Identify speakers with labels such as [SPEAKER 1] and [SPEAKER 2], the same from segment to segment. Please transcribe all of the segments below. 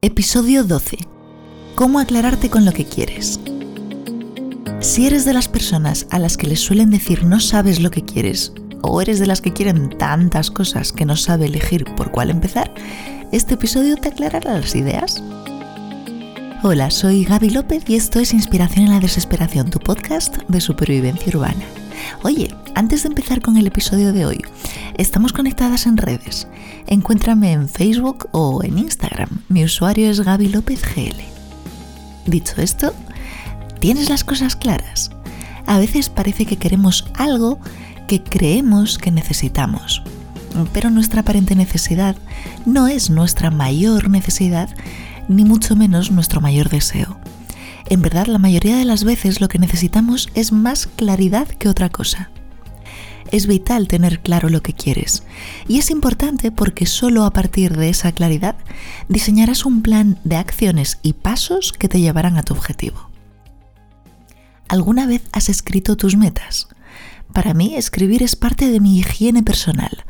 [SPEAKER 1] Episodio 12. ¿Cómo aclararte con lo que quieres? Si eres de las personas a las que les suelen decir no sabes lo que quieres, o eres de las que quieren tantas cosas que no sabe elegir por cuál empezar, este episodio te aclarará las ideas. Hola, soy Gaby López y esto es Inspiración en la Desesperación, tu podcast de supervivencia urbana. Oye, antes de empezar con el episodio de hoy, estamos conectadas en redes. Encuéntrame en Facebook o en Instagram. Mi usuario es Gaby López GL. Dicho esto, ¿tienes las cosas claras? A veces parece que queremos algo que creemos que necesitamos, pero nuestra aparente necesidad no es nuestra mayor necesidad, ni mucho menos nuestro mayor deseo. En verdad, la mayoría de las veces lo que necesitamos es más claridad que otra cosa. Es vital tener claro lo que quieres y es importante porque solo a partir de esa claridad diseñarás un plan de acciones y pasos que te llevarán a tu objetivo. ¿Alguna vez has escrito tus metas? Para mí escribir es parte de mi higiene personal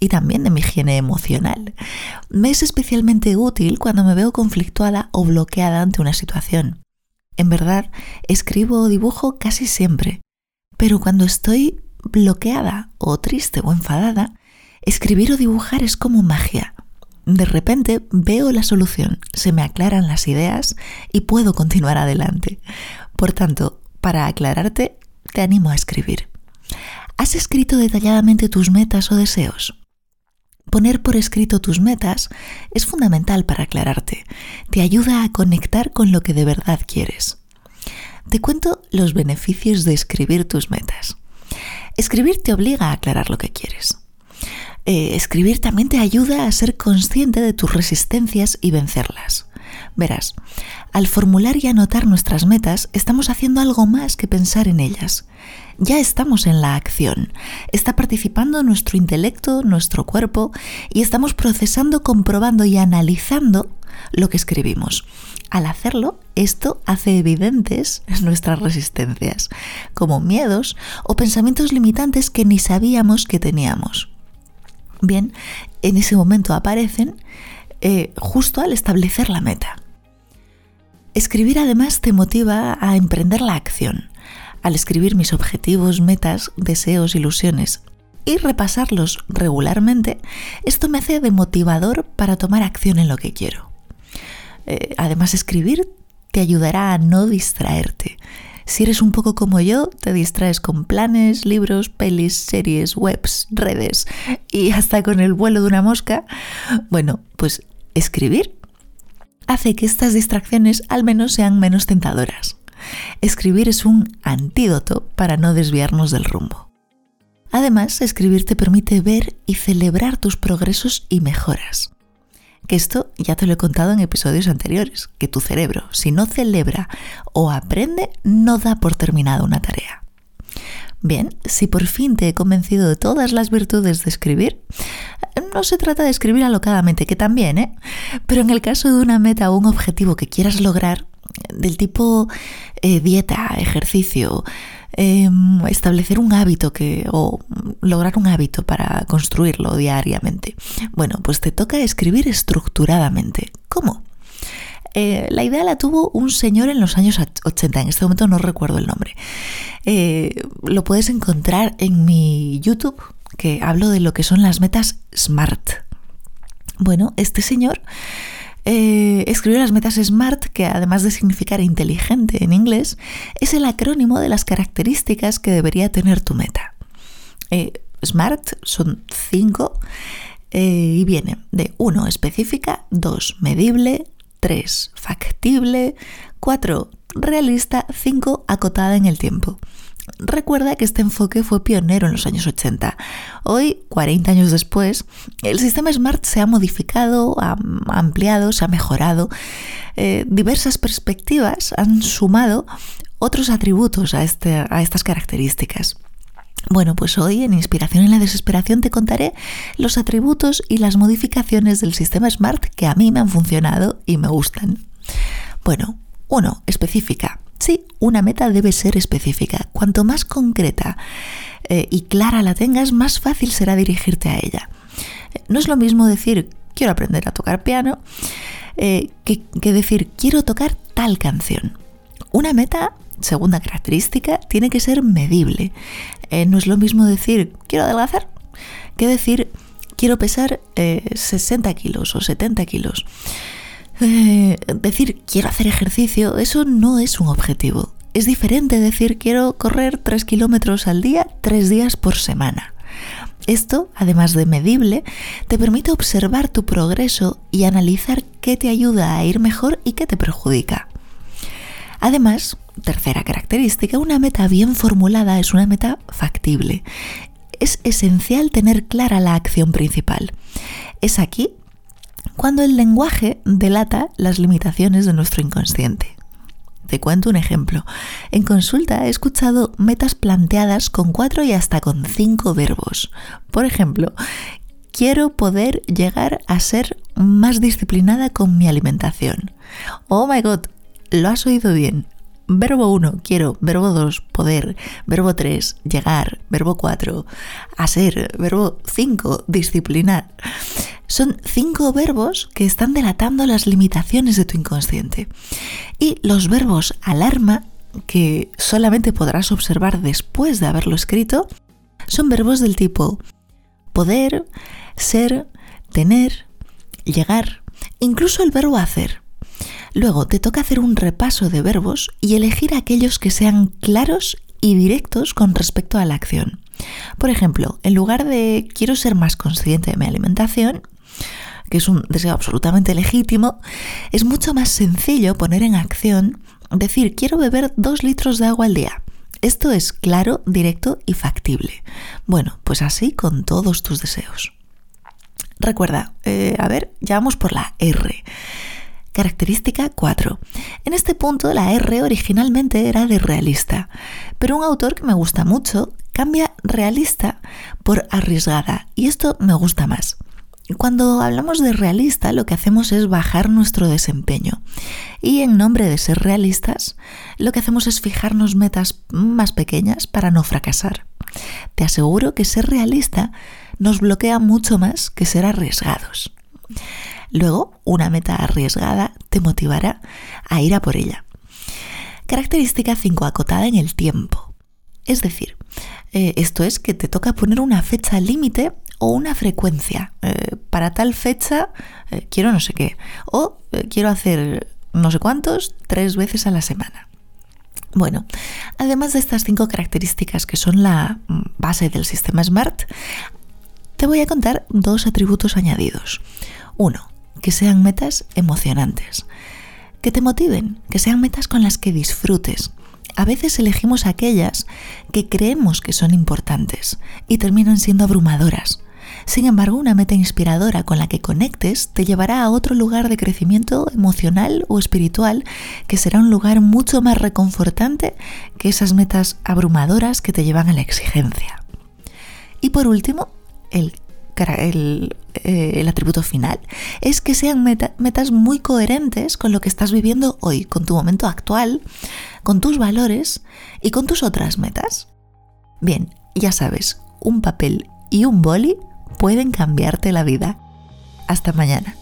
[SPEAKER 1] y también de mi higiene emocional. Me es especialmente útil cuando me veo conflictuada o bloqueada ante una situación. En verdad, escribo o dibujo casi siempre, pero cuando estoy bloqueada o triste o enfadada, escribir o dibujar es como magia. De repente veo la solución, se me aclaran las ideas y puedo continuar adelante. Por tanto, para aclararte, te animo a escribir. ¿Has escrito detalladamente tus metas o deseos? Poner por escrito tus metas es fundamental para aclararte. Te ayuda a conectar con lo que de verdad quieres. Te cuento los beneficios de escribir tus metas. Escribir te obliga a aclarar lo que quieres. Eh, escribir también te ayuda a ser consciente de tus resistencias y vencerlas. Verás, al formular y anotar nuestras metas, estamos haciendo algo más que pensar en ellas ya estamos en la acción. Está participando nuestro intelecto, nuestro cuerpo, y estamos procesando, comprobando y analizando lo que escribimos. Al hacerlo, esto hace evidentes nuestras resistencias, como miedos o pensamientos limitantes que ni sabíamos que teníamos. Bien, en ese momento aparecen eh, justo al establecer la meta. Escribir además te motiva a emprender la acción, al escribir mis objetivos, metas, deseos, ilusiones y repasarlos regularmente, esto me hace de motivador para tomar acción en lo que quiero. Eh, además, escribir te ayudará a no distraerte. Si eres un poco como yo, te distraes con planes, libros, pelis, series, webs, redes y hasta con el vuelo de una mosca. Bueno, pues escribir hace que estas distracciones al menos sean menos tentadoras. Escribir es un antídoto para no desviarnos del rumbo. Además, escribir te permite ver y celebrar tus progresos y mejoras. Que esto ya te lo he contado en episodios anteriores, que tu cerebro, si no celebra o aprende, no da por terminada una tarea. Bien, si por fin te he convencido de todas las virtudes de escribir, no se trata de escribir alocadamente, que también, ¿eh? Pero en el caso de una meta o un objetivo que quieras lograr, del tipo eh, dieta, ejercicio, em, establecer un hábito que, o lograr un hábito para construirlo diariamente. Bueno, pues te toca escribir estructuradamente. ¿Cómo? Eh, la idea la tuvo un señor en los años 80, en este momento no recuerdo el nombre. Eh, lo puedes encontrar en mi YouTube, que hablo de lo que son las metas SMART. Bueno, este señor eh, escribió las metas SMART, que además de significar inteligente en inglés, es el acrónimo de las características que debería tener tu meta. Eh, SMART son cinco eh, y viene de 1 específica, 2 medible, 3 factible, 4 realista, 5 acotada en el tiempo. Recuerda que este enfoque fue pionero en los años 80. Hoy, 40 años después, el sistema SMART se ha modificado, ha ampliado, se ha mejorado. Eh, diversas perspectivas han sumado otros atributos a, este, a estas características. Bueno, pues hoy en Inspiración en la Desesperación te contaré los atributos y las modificaciones del sistema SMART que a mí me han funcionado y me gustan. Bueno, uno, específica. Sí, una meta debe ser específica. Cuanto más concreta eh, y clara la tengas, más fácil será dirigirte a ella. No es lo mismo decir quiero aprender a tocar piano, eh, que, decir, quiero tocar tal canción. Una meta, segunda característica, tiene que ser medible. Eh, no es lo mismo decir, quiero adelgazar, que decir, quiero pesar 60 kilos o 70 kilos. Decir, quiero hacer ejercicio, eso no es un objetivo. Es diferente decir quiero correr 3 kilómetros al día, 3 días por semana. Esto, además de medible, te permite observar tu progreso y analizar qué te ayuda a ir mejor y qué te perjudica. Además, tercera característica, una meta bien formulada es una meta factible. Es esencial tener clara la acción principal. Es aquí cuando el lenguaje delata las limitaciones de nuestro inconsciente. Te cuento un ejemplo. En consulta he escuchado metas planteadas con cuatro y hasta con cinco verbos. Por ejemplo, quiero poder llegar a ser más disciplinada con mi alimentación. Oh my god, lo has oído bien. Verbo 1, quiero. Verbo 2, poder. Verbo 3, llegar. Verbo 4, hacer. Verbo 5, disciplinar. Son cinco verbos que están delatando las limitaciones de tu inconsciente. Y los verbos alarma, que solamente podrás observar después de haberlo escrito, son verbos del tipo poder, ser, tener, llegar, incluso el verbo hacer. Luego te toca hacer un repaso de verbos y elegir aquellos que sean claros y directos con respecto a la acción. Por ejemplo, en lugar de quiero ser más consciente de mi alimentación, que es un deseo absolutamente legítimo, es mucho más sencillo poner en acción, decir, quiero beber dos litros de agua al día. Esto es claro, directo y factible. Bueno, pues así con todos tus deseos. Recuerda, eh, a ver, ya vamos por la R. Característica 4. En este punto la R originalmente era de realista, pero un autor que me gusta mucho cambia realista por arriesgada y esto me gusta más. Cuando hablamos de realista, lo que hacemos es bajar nuestro desempeño. Y en nombre de ser realistas, lo que hacemos es fijarnos metas más pequeñas para no fracasar. Te aseguro que ser realista nos bloquea mucho más que ser arriesgados. Luego, una meta arriesgada te motivará a ir a por ella. Característica 5 acotada en el tiempo. Es decir, eh, esto es que te toca poner una fecha límite o una frecuencia. Eh, para tal fecha eh, quiero no sé qué. O quiero hacer no sé cuántos tres veces a la semana. Bueno, además de estas cinco características que son la mm, base del sistema SMART, te voy a contar dos atributos añadidos. Uno, que sean metas emocionantes, que te motiven, que sean metas con las que disfrutes. A veces elegimos aquellas que creemos que son importantes y terminan siendo abrumadoras. Sin embargo, una meta inspiradora con la que conectes te llevará a otro lugar de crecimiento emocional o espiritual que será un lugar mucho más reconfortante que esas metas abrumadoras que te llevan a la exigencia. Y por último, el, eh, atributo final es que sean metas muy coherentes con lo que estás viviendo hoy, con tu momento actual, con tus valores y con tus otras metas. Bien, ya sabes, un papel y un boli pueden cambiarte la vida. Hasta mañana.